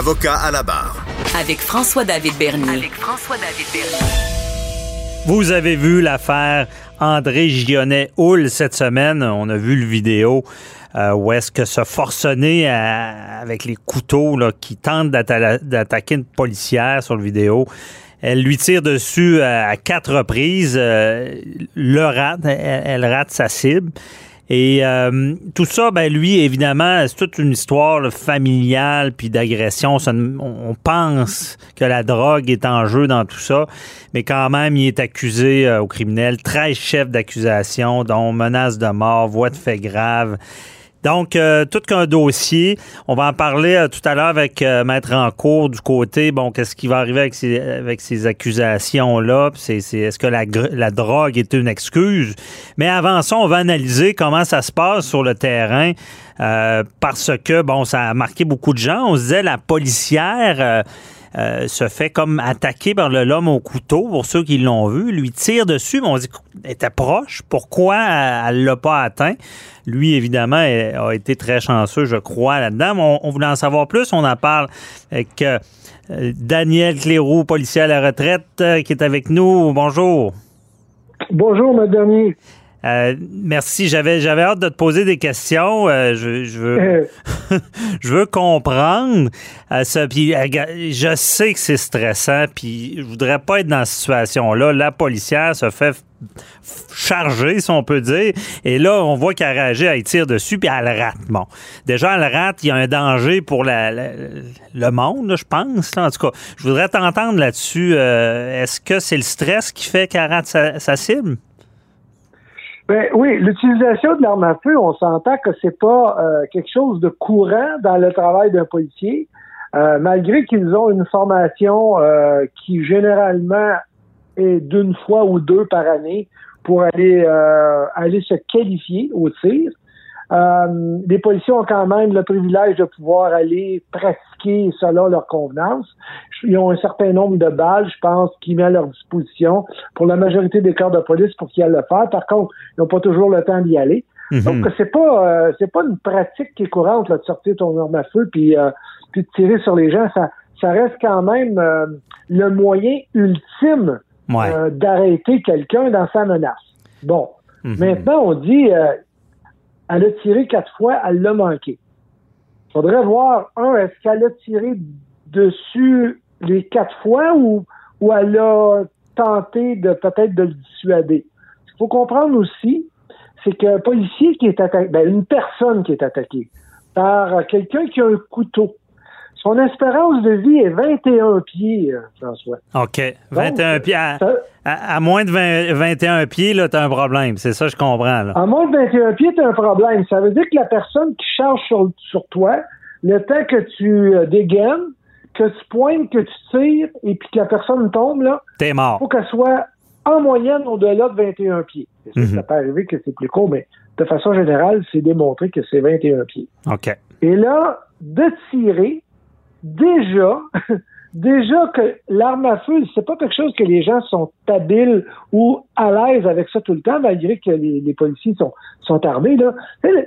Avocat à la barre. Avec François-David Bernier. Avec François-David Bernier. Vous avez vu l'affaire André Gionnet-Houle cette semaine. On a vu le vidéo euh, où est-ce que ce forcené avec les couteaux là, qui tente d'attaquer une policière sur le vidéo. Elle lui tire dessus à, quatre reprises, euh, le rate, elle, rate sa cible. Et euh, tout ça, ben lui, évidemment, c'est toute une histoire familiale puis d'agression. On pense que la drogue est en jeu dans tout ça, mais quand même, il est accusé euh, au criminel. 13 chefs d'accusation, dont menace de mort, voie de fait grave. Donc, euh, tout qu'un dossier. On va en parler euh, tout à l'heure avec euh, Maître en cours du côté, bon, qu'est-ce qui va arriver avec ces, avec ces accusations-là? C'est, est-ce que la, la, drogue est une excuse? Mais avant ça, on va analyser comment ça se passe sur le terrain parce que, bon, ça a marqué beaucoup de gens. On se disait, la policière euh, se fait comme attaquer par l'homme au couteau, pour ceux qui l'ont vu, lui tire dessus, mais on dit qu'elle était proche. Pourquoi elle l'a pas atteint? Lui, évidemment, a été très chanceux, je crois, là-dedans. On, voulait en savoir plus. On en parle avec euh, Daniel Cléroux, policier à la retraite, euh, qui est avec nous. Bonjour. Bonjour, ma dernier. Euh, merci. J'avais j'avais hâte de te poser des questions. Euh, je, je, veux euh. je veux comprendre ça. Puis je sais que c'est stressant. Puis je voudrais pas être dans cette situation-là. La policière se fait charger, si on peut dire. Et là, on voit qu'elle réagit, elle tire dessus, puis elle rate. Bon, déjà, elle rate, il y a un danger pour la, le monde, je pense. En tout cas, je voudrais t'entendre là-dessus. Est-ce que c'est le stress qui fait qu'elle rate sa cible? Ben, oui, l'utilisation de l'arme à feu, on s'entend que c'est pas euh, quelque chose de courant dans le travail d'un policier, euh, malgré qu'ils ont une formation euh, qui généralement est d'une fois ou deux par année pour aller aller se qualifier au tir. Euh, les policiers ont quand même le privilège de pouvoir aller pratiquer selon leur convenance. Ils ont un certain nombre de balles, je pense, qui met à leur disposition pour la majorité des corps de police pour qu'ils aillent le faire. Par contre, ils n'ont pas toujours le temps d'y aller. Mhm. Donc, c'est pas euh, c'est pas une pratique qui est courante là, de sortir ton arme à feu puis, euh, puis de tirer sur les gens. Ça, ça reste quand même le moyen ultime d'arrêter quelqu'un dans sa menace. Bon. Mhm. Maintenant, on dit elle a tiré quatre fois, elle l'a manqué. Il faudrait voir, un, est-ce qu'elle a tiré dessus les quatre fois ou, ou elle a tenté de peut-être de le dissuader? Ce qu'il faut comprendre aussi, c'est qu'un policier qui est attaqué, ben, une personne qui est attaquée par quelqu'un qui a un couteau, son espérance de vie est 21 pieds, euh, François. OK. 21 pieds. À, moins de 21 pieds, là, t'as un problème. C'est ça, je comprends. Là. À moins de 21 pieds, t'as un problème. Ça veut dire que la personne qui charge sur, sur toi, le temps que tu euh, dégaines, que tu pointes, que tu tires, et puis que la personne tombe, là. T'es mort. faut qu'elle soit en moyenne au-delà de 21 pieds. Ça mhm. peut arriver que c'est plus court, mais de façon générale, c'est démontré que c'est 21 pieds. OK. Et là, de tirer, déjà, déjà que l'arme à feu, c'est pas quelque chose que les gens sont habiles ou à l'aise avec ça tout le temps, malgré que les, policiers sont, sont armés. Là.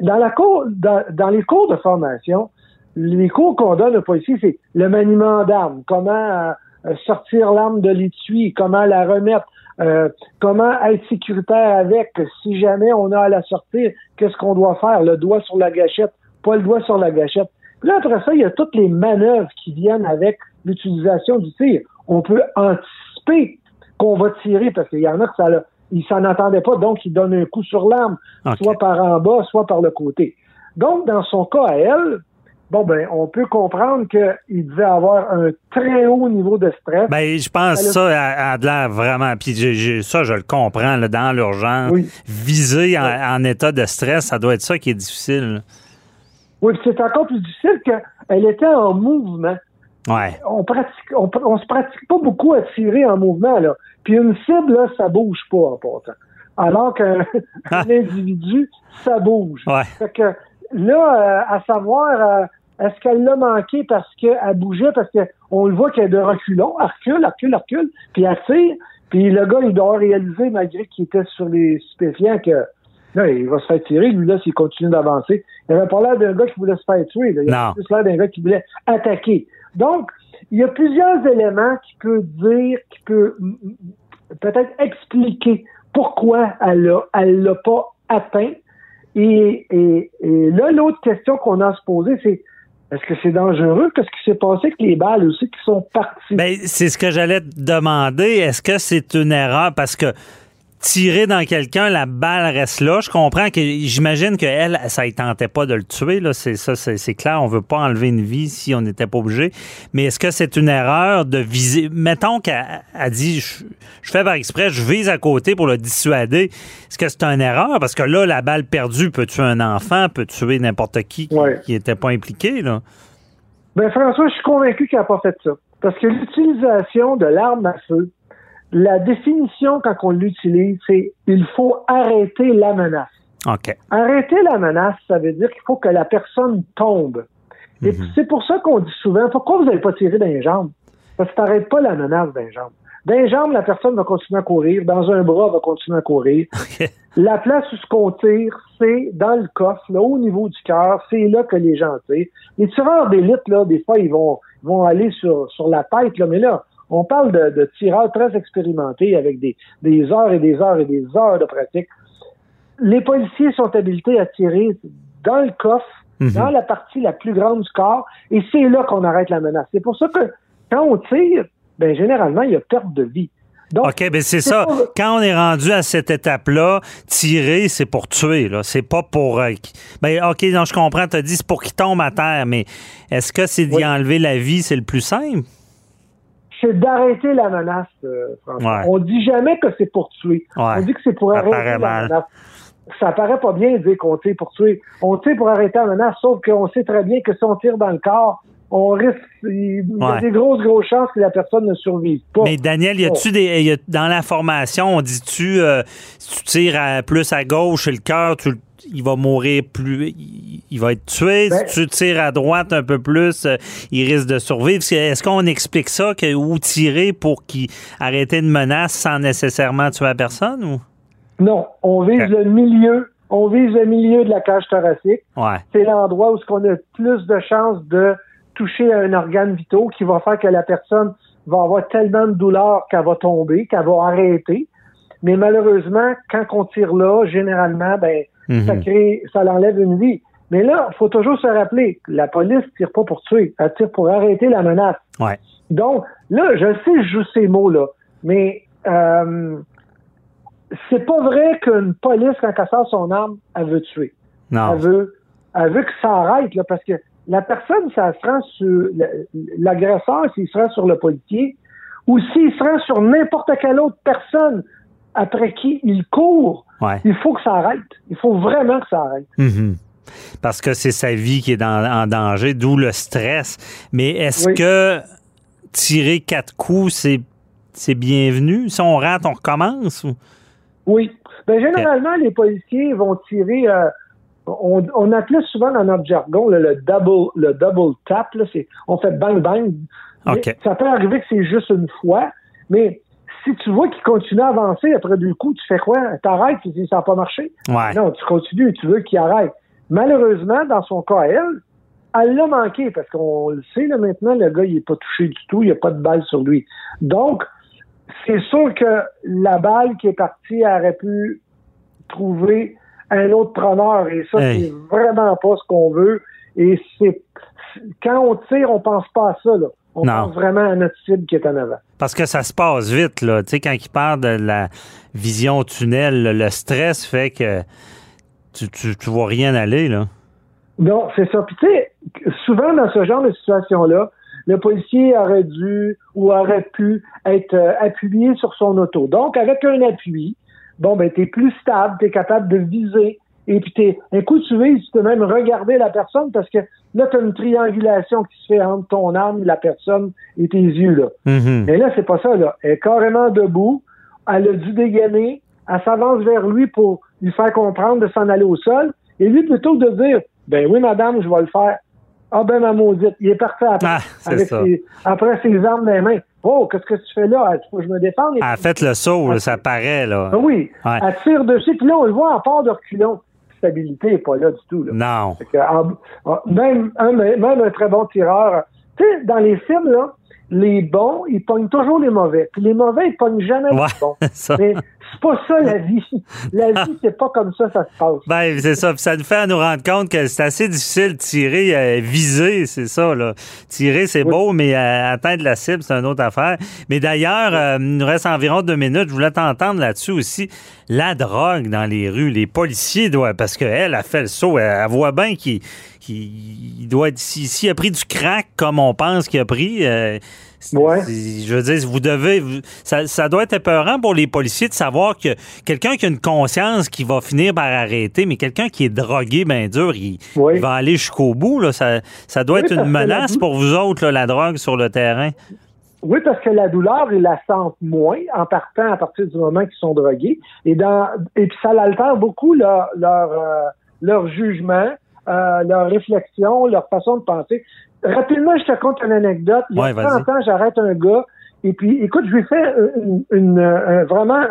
Dans, la cour, dans, les cours de formation, les cours qu'on donne aux policiers, c'est le maniement d'armes, comment euh, sortir l'arme de l'étui, comment la remettre, euh, comment être sécuritaire avec, si jamais on a à la sortir, qu'est-ce qu'on doit faire, le doigt sur la gâchette, pas le doigt sur la gâchette. Là, après ça, il y a toutes les manœuvres qui viennent avec l'utilisation du tir. On peut anticiper qu'on va tirer parce qu'il y en a qui ça ils s'en attendaient pas, donc ils donnent un coup sur l'arme, soit par en bas, soit par le côté. Donc, dans son cas à elle, bon ben, on peut comprendre qu'il devait avoir un très haut niveau de stress. Ben, je pense que ça a, de l'air vraiment. Puis ça, je le comprends là, dans l'urgence. Viser en, état de stress, ça doit être ça qui est difficile. Oui, c'est encore plus difficile qu'elle était en mouvement. Ouais. On pratique, on, on, se pratique pas beaucoup à tirer en mouvement, là. Puis une cible, là, ça bouge pas en. Alors qu'un Ah. individu, ça bouge. Ouais. Fait que là, euh, à savoir, euh, est-ce qu'elle l'a manqué parce qu'elle bougeait, parce qu'on le voit qu'elle est de reculons, elle recule, elle recule, elle recule, puis elle tire, puis le gars, il doit réaliser, malgré qu'il était sur les stupéfiants, que là, il va se faire tirer, lui, là, s'il continue d'avancer. Il avait pas l'air d'un gars qui voulait se faire tuer, là. il avait plus l'air d'un gars qui voulait attaquer. Donc, il y a plusieurs éléments qui peut dire, qui peut peut-être expliquer pourquoi elle l'a elle l'a pas atteint. Et, et, et là, l'autre question qu'on a à se poser, c'est est-ce que c'est dangereux? Qu'est-ce qui s'est passé avec les balles aussi qui sont parties? Ben, c'est ce que j'allais te demander. Est-ce que c'est une erreur? Parce que tirer dans quelqu'un, la balle reste là. Je comprends que j'imagine qu'elle, ça ne tentait pas de le tuer. Là. C'est ça, c'est, clair. On veut pas enlever une vie si on n'était pas obligé. Mais est-ce que c'est une erreur de viser? Mettons qu'elle a dit je, je fais par exprès, je vise à côté pour le dissuader. Est-ce que c'est une erreur? Parce que là, la balle perdue peut tuer un enfant, peut tuer n'importe qui qui n'était pas impliqué. Là. Ben, François, je suis convaincu qu'elle n'a pas fait ça. Parce que l'utilisation de l'arme à feu, la définition quand on l'utilise, c'est il faut arrêter la menace. Arrêter la menace, ça veut dire qu'il faut que la personne tombe. Et puis, c'est pour ça qu'on dit souvent, pourquoi vous n'avez pas tiré dans les jambes? Parce que t'arrêtes pas la menace jambes. Dans les jambes, la personne va continuer à courir. Dans un bras, elle va continuer à courir. La place où ce qu'on tire, c'est dans le coffre, là, au niveau du cœur. C'est là que les gens tirent. Les tireurs d'élite, là, des fois, ils vont, vont aller sur, sur la tête, là. Mais là, on parle de, de tireurs très expérimentés avec des, des heures et des heures et des heures de pratique. Les policiers sont habilités à tirer dans le coffre, Mhm. dans la partie la plus grande du corps, et c'est là qu'on arrête la menace. C'est pour ça que quand on tire, ben généralement, il y a perte de vie. Donc, OK, ben c'est ça. Quand on est rendu à cette étape-là, tirer, c'est pour tuer. Là. C'est pas pour. euh, ben, OK, non, je comprends. Tu as dit c'est pour qu'il tombe à terre, mais est-ce que c'est d'y Oui. enlever la vie, c'est le plus simple? C'est d'arrêter la menace, euh, François. Ouais. On dit jamais que c'est pour tuer. Ouais. On dit que c'est pour arrêter la mal. menace. Ça paraît pas bien de dire qu'on tire pour tuer. On tire pour arrêter la menace, sauf qu'on sait très bien que si on tire dans le corps, on risque, il y a Ouais. des grosses, grosses chances que la personne ne survive pas. Mais Daniel, y a-tu des. y a- dans la formation, on dit-tu, euh, si tu tires à- plus à gauche, le cœur, tu le- il va mourir plus. Il, va être tué. Ben- si tu tires à droite un peu plus, euh, il risque de survivre. Est-ce qu'on explique ça, que, ou tirer pour qu'il arrêter une menace sans nécessairement tuer la personne? Ou? Non, on vise le milieu. On vise le milieu de la cage thoracique. Ouais. c'est l'endroit où ce qu'on a plus de chances de toucher à un organe vital qui va faire que la personne va avoir tellement de douleur qu'elle va tomber, qu'elle va arrêter. Mais malheureusement, quand on tire là, généralement, ben, Mhm. ça crée, ça l'enlève une vie. Mais là, il faut toujours se rappeler, la police tire pas pour tuer, elle tire pour arrêter la menace. Ouais. Donc, là, je sais, je joue ces mots-là, mais euh, c'est pas vrai qu'une police, quand elle sort son arme, elle veut tuer Non. elle veut, elle veut que ça arrête, là, parce que la personne, ça se rend sur l'agresseur, s'il se rend sur le policier, ou s'il se rend sur n'importe quelle autre personne après qui il court, Ouais. il faut que ça arrête. Il faut vraiment que ça arrête. Mhm. Parce que c'est sa vie qui est dans- en danger, d'où le stress. Mais est-ce Oui. que tirer quatre coups, c'est, c'est bienvenu? Si on rate, on recommence? Ou? Oui. Ben, généralement, les policiers vont tirer. euh, on, on appelait souvent dans notre jargon là, le double le double tap. Là, on fait bang bang. Ça peut arriver que c'est juste une fois, mais si tu vois qu'il continue à avancer après deux coups, tu fais quoi? T'arrêtes, tu dis ça n'a pas marché. Ouais. Non, tu continues et tu veux qu'il arrête. Malheureusement, dans son cas, elle, elle l'a manqué parce qu'on le sait là, maintenant, le gars, il n'est pas touché du tout, il n'y a pas de balle sur lui. Donc, c'est sûr que la balle qui est partie elle aurait pu trouver un autre preneur et ça, Hey. c'est vraiment pas ce qu'on veut. Et c'est quand on tire, on pense pas à ça. Là. On Non. pense vraiment à notre cible qui est en avant. Parce que ça se passe vite, là. Tu sais, quand il parle de la vision tunnel, le stress fait que tu, tu, tu vois rien aller, là. Non, c'est ça. Puis tu sais, souvent dans ce genre de situation-là, le policier aurait dû ou aurait pu être euh, appuyé sur son auto. Donc, avec un appui, bon, ben, t'es plus stable, t'es capable de viser et puis t'es, un coup tu vises, tu peux même regarder la personne parce que là, tu as une triangulation qui se fait entre ton âme, la personne et tes yeux. Là. Mhm. Mais là, c'est pas ça. Là. Elle est carrément debout, elle a dû dégainer, elle s'avance vers lui pour lui faire comprendre de s'en aller au sol, et lui, plutôt que de dire Ben oui, madame, je vais le faire. Ah ben ma maudite, il est parti après, Ah, avec ses, après ses armes dans les mains. Oh, qu'est-ce que tu fais là? Ah, faut que je me défende. Elle a fait le saut, ça paraît, là. Ah oui, Ouais. elle tire dessus, puis là, on le voit en part de reculons. Stabilité n'est pas là du tout. Là. Non. Fait que, en- en- même, un, même un très bon tireur. Tu sais, dans les films, là, les bons, ils pognent toujours les mauvais. Puis les mauvais, ils pognent jamais Ouais, les bons. ça. Mais c'est pas ça la vie. La vie, c'est pas comme ça ça se passe. Ben, c'est ça. Puis ça nous fait nous rendre compte que c'est assez difficile de tirer, euh, viser, c'est ça, là. Tirer, c'est Oui. beau, mais euh, atteindre la cible, c'est une autre affaire. Mais d'ailleurs, euh, il nous reste environ deux minutes. Je voulais t'entendre là-dessus aussi. La drogue dans les rues, les policiers doivent, parce qu'elle a fait le saut, elle, elle voit bien qu'il il doit être, s'il s'il a pris du crack comme on pense qu'il a pris, euh, Ouais. je veux dire, vous devez, vous- ça, ça doit être épeurant pour les policiers de savoir que quelqu'un qui a une conscience qui va finir par arrêter, mais quelqu'un qui est drogué, ben dur, il, va aller jusqu'au bout. Là. Ça, ça doit Oui, être une menace pour vous autres, là, la drogue sur le terrain. Oui, parce que la douleur, ils la sentent moins en partant à partir du moment qu'ils sont drogués. Et dans et puis ça altère beaucoup leur leur, euh, leur jugement, euh, leur réflexion, leur façon de penser. Rapidement, je te conte une anecdote. Il y a Ouais, vas-y. 30 ans, j'arrête un gars. Et puis, écoute, je lui fais une, une, euh, vraiment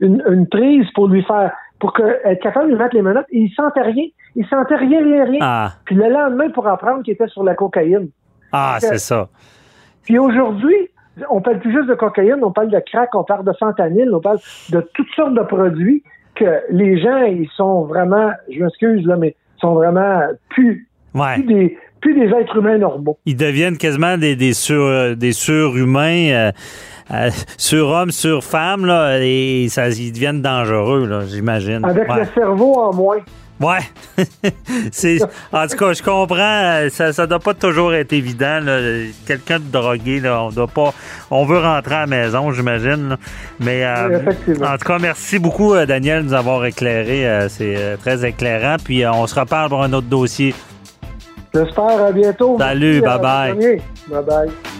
une, une prise pour lui faire, pour que, être capable de lui mettre les menottes. Et il sentait rien. Il sentait rien, rien, rien. Ah, Puis le lendemain, pour apprendre qu'il était sur la cocaïne. ah c'est ça. Puis aujourd'hui, on parle plus juste de cocaïne, on parle de crack, on parle de fentanyl, on parle de toutes sortes de produits que les gens, ils sont vraiment, je m'excuse là, mais sont vraiment plus, Ouais. plus des, plus des êtres humains normaux. Ils deviennent quasiment des, des, sur, des surhumains, euh, euh, surhommes, surfemmes, là, et ça, ils deviennent dangereux, là, j'imagine. Avec Ouais. le cerveau en moins. Ouais. c'est, en tout cas, je comprends. Ça, ça doit pas toujours être évident. Quelqu'un de drogué, là, on doit pas. On veut rentrer à la maison, j'imagine. Mais euh, Oui, en tout cas, merci beaucoup, euh, Daniel, de nous avoir éclairé. Euh, c'est très éclairant. Puis on se reparle pour un autre dossier. J'espère à bientôt. Salut, Merci, bye-bye. euh, Bye bye.